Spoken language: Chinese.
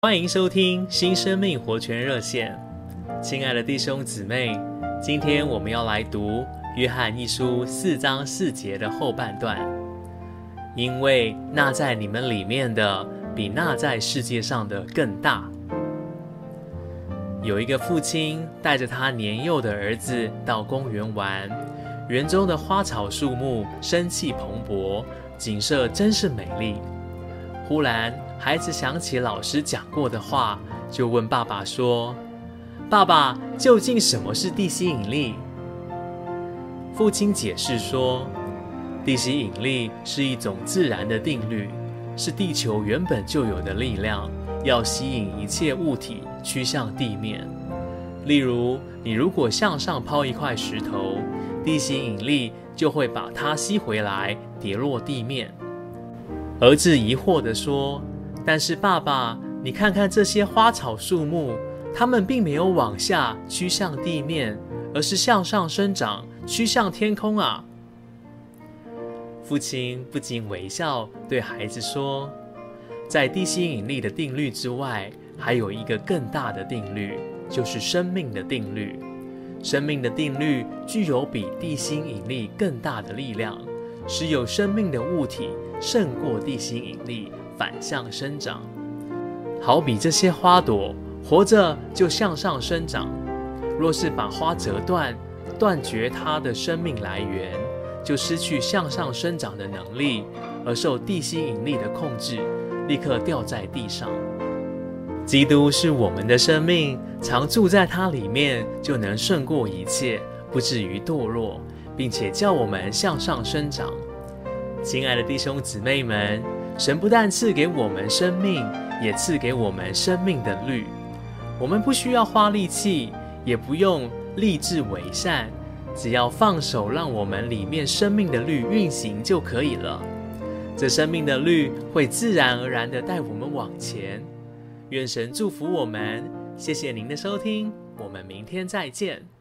欢迎收听新生命活泉热线，亲爱的弟兄姊妹，今天我们要来读约翰一书四章四节的后半段。因为那在你们里面的，比那在世界上的更大。有一个父亲带着他年幼的儿子到公园玩，园中的花草树木生气蓬勃，景色真是美丽。忽然，孩子想起老师讲过的话，就问爸爸说：“爸爸，究竟什么是地心引力？”父亲解释说：“地心引力是一种自然的定律，是地球原本就有的力量，要吸引一切物体趋向地面。例如，你如果向上抛一块石头，地心引力就会把它吸回来，跌落地面。”儿子疑惑地说：“但是爸爸，你看看这些花草树木，它们并没有往下趋向地面，而是向上生长，趋向天空啊！”父亲不禁微笑，对孩子说：“在地心引力的定律之外，还有一个更大的定律，就是生命的定律。生命的定律具有比地心引力更大的力量。”使有生命的物体胜过地心引力，反向生长。好比这些花朵活着就向上生长，若是把花折断，断绝它的生命来源，就失去向上生长的能力，而受地心引力的控制，立刻掉在地上。基督是我们的生命，常住在它里面，就能胜过一切，不至于堕落。并且叫我们向上生长，亲爱的弟兄姊妹们，神不但赐给我们生命，也赐给我们生命的律。我们不需要花力气，也不用立志为善，只要放手，让我们里面生命的律运行就可以了。这生命的律会自然而然地带我们往前。愿神祝福我们。谢谢您的收听，我们明天再见。